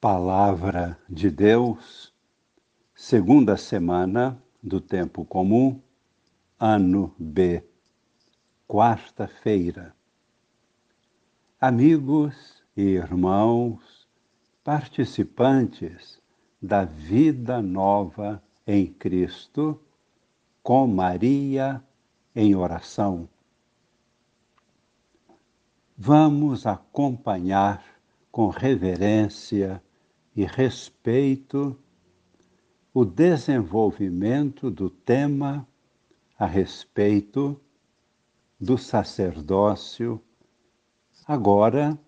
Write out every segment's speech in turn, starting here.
Palavra de Deus, segunda semana do Tempo Comum, ano B, quarta-feira. Amigos e irmãos, participantes da vida nova em Cristo, com Maria em oração. Vamos acompanhar com reverência e respeito o desenvolvimento do tema a respeito do sacerdócio, agora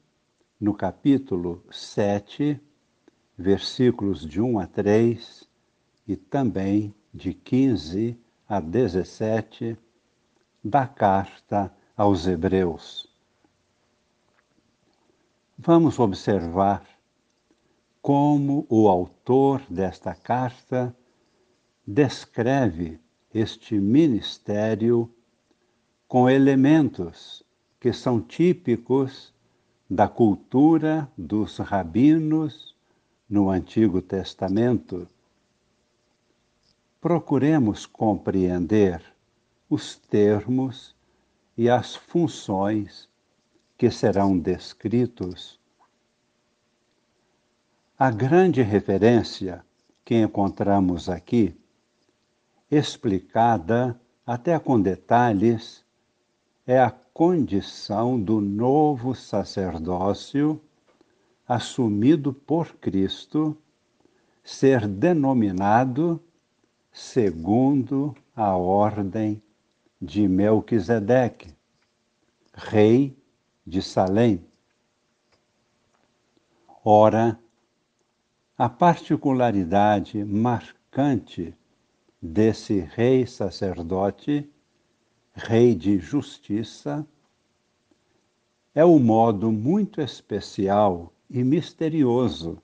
no capítulo 7, versículos de 1 a 3 e também de 15 a 17 da carta aos Hebreus. Vamos observar como o autor desta carta descreve este ministério com elementos que são típicos da cultura dos rabinos no Antigo Testamento. Procuremos compreender os termos e as funções que serão descritos a grande referência que encontramos aqui, explicada até com detalhes, é a condição do novo sacerdócio assumido por Cristo ser denominado segundo a ordem de Melquisedeque, rei de Salém. Ora, a particularidade marcante desse rei sacerdote, rei de justiça, é o modo muito especial e misterioso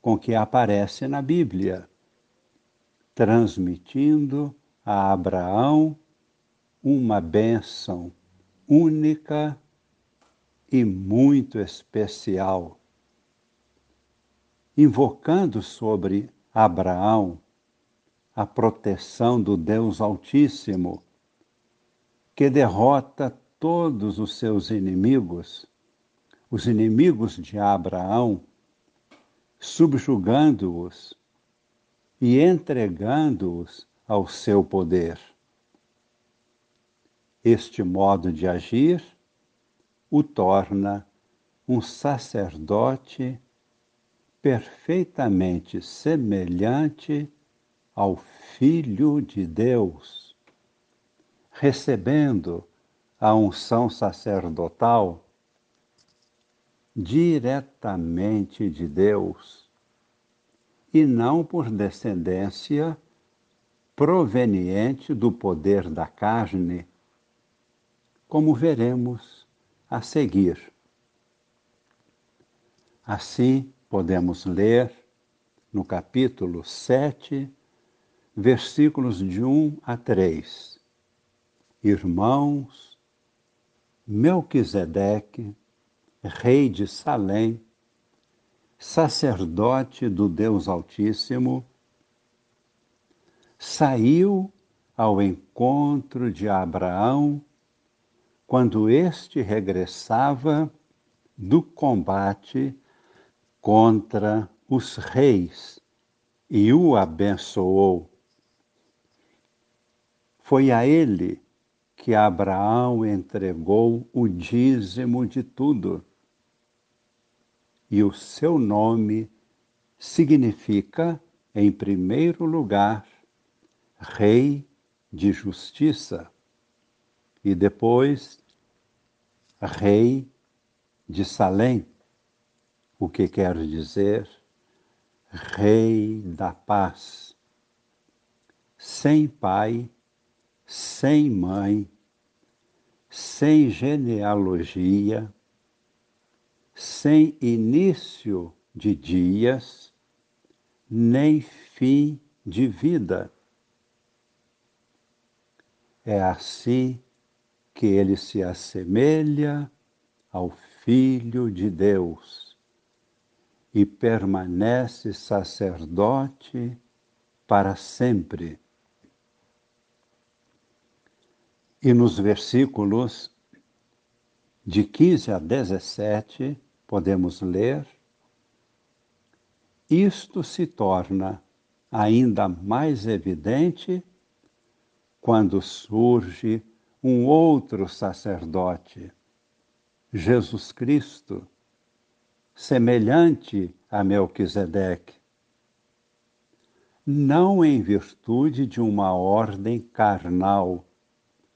com que aparece na Bíblia, transmitindo a Abraão uma bênção única e muito especial invocando sobre Abraão a proteção do Deus Altíssimo, que derrota todos os seus inimigos, os inimigos de Abraão, subjugando-os e entregando-os ao seu poder. Este modo de agir o torna um sacerdote perfeitamente semelhante ao Filho de Deus, recebendo a unção sacerdotal diretamente de Deus e não por descendência proveniente do poder da carne, como veremos a seguir. Assim, podemos ler no capítulo 7, versículos de 1 a 3. Irmãos, Melquisedeque, rei de Salém, sacerdote do Deus Altíssimo, saiu ao encontro de Abraão quando este regressava do combate contra os reis e o abençoou. Foi a ele que Abraão entregou o dízimo de tudo. E o seu nome significa, em primeiro lugar, Rei de Justiça, e depois, Rei de Salém o que quer dizer? Rei da Paz, sem pai, sem mãe, sem genealogia, sem início de dias, nem fim de vida. É assim que ele se assemelha ao Filho de Deus e permanece sacerdote para sempre. E nos versículos de 15 a 17, podemos ler: Isto se torna ainda mais evidente quando surge um outro sacerdote, Jesus Cristo, semelhante a Melquisedeque, não em virtude de uma ordem carnal,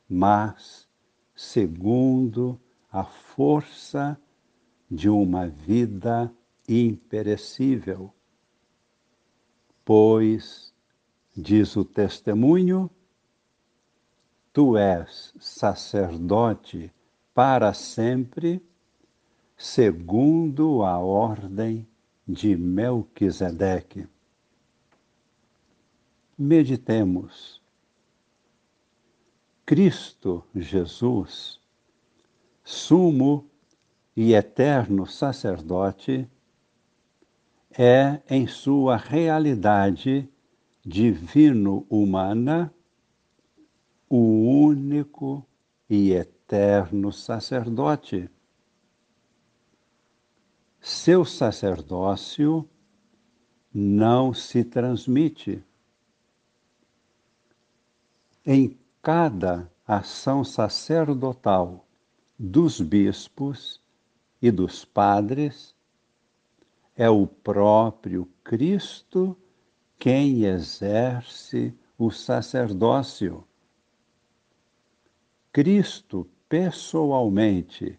mas segundo a força de uma vida imperecível. Pois, diz o testemunho, tu és sacerdote para sempre, segundo a ordem de Melquisedeque. Meditemos. Cristo Jesus, sumo e eterno sacerdote, é, em sua realidade divino-humana, o único e eterno sacerdote. Seu sacerdócio não se transmite. Em cada ação sacerdotal dos bispos e dos padres, é o próprio Cristo quem exerce o sacerdócio. Cristo pessoalmente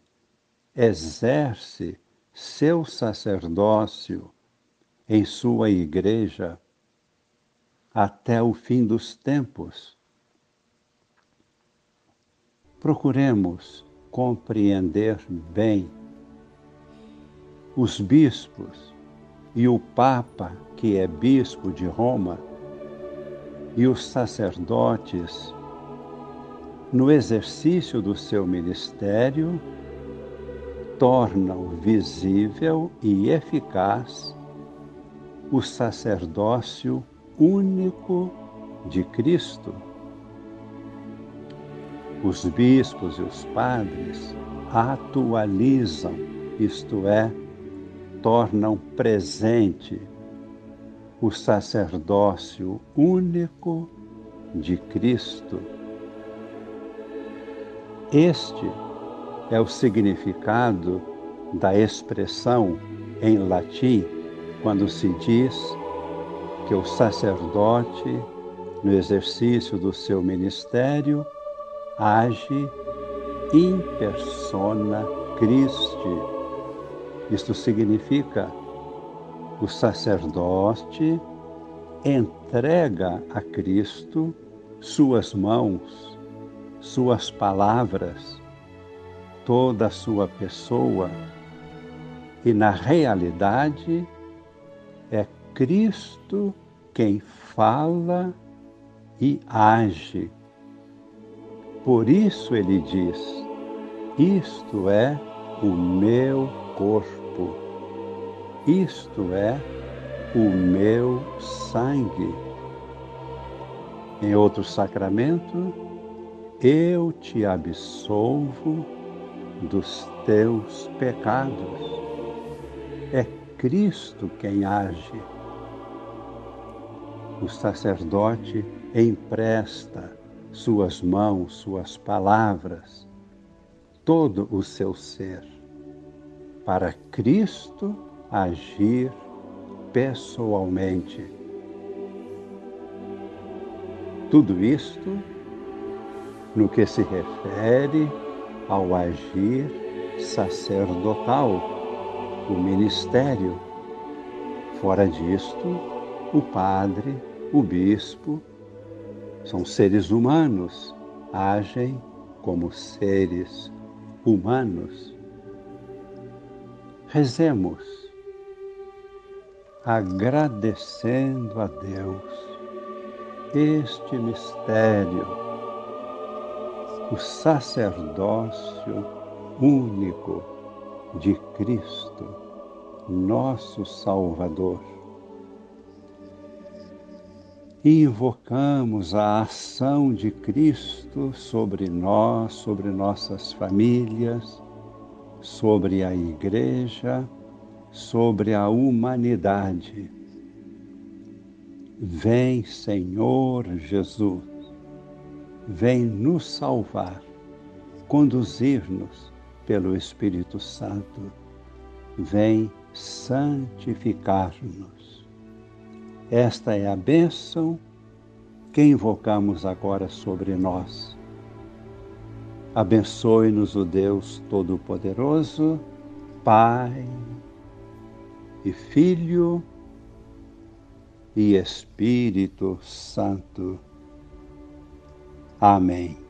exerce seu sacerdócio em sua igreja até o fim dos tempos. Procuremos compreender bem os bispos e o Papa, que é bispo de Roma, e os sacerdotes, no exercício do seu ministério, tornam visível e eficaz o sacerdócio único de Cristo. Os bispos e os padres atualizam, isto é, tornam presente o sacerdócio único de Cristo. Este é o significado da expressão em latim quando se diz que o sacerdote, no exercício do seu ministério, age in persona Christi. Isto significa o sacerdote entrega a Cristo suas mãos, suas palavras, toda a sua pessoa, e na realidade é Cristo quem fala e age. Por isso ele diz: Isto é o meu corpo. Isto é o meu sangue. Em outro sacramento, eu te absolvo dos teus pecados. É Cristo quem age. O sacerdote empresta suas mãos, suas palavras, todo o seu ser para Cristo agir pessoalmente. Tudo isto no que se refere ao agir sacerdotal, o ministério. Fora disto, o padre, o bispo, são seres humanos, agem como seres humanos. Rezemos, agradecendo a Deus este mistério, o sacerdócio único de Cristo, nosso Salvador. Invocamos a ação de Cristo sobre nós, sobre nossas famílias, sobre a Igreja, sobre a humanidade. Vem, Senhor Jesus, vem nos salvar, conduzir-nos pelo Espírito Santo, vem santificar-nos. Esta é a bênção que invocamos agora sobre nós. Abençoe-nos o Deus Todo-Poderoso, Pai e Filho e Espírito Santo. Amém.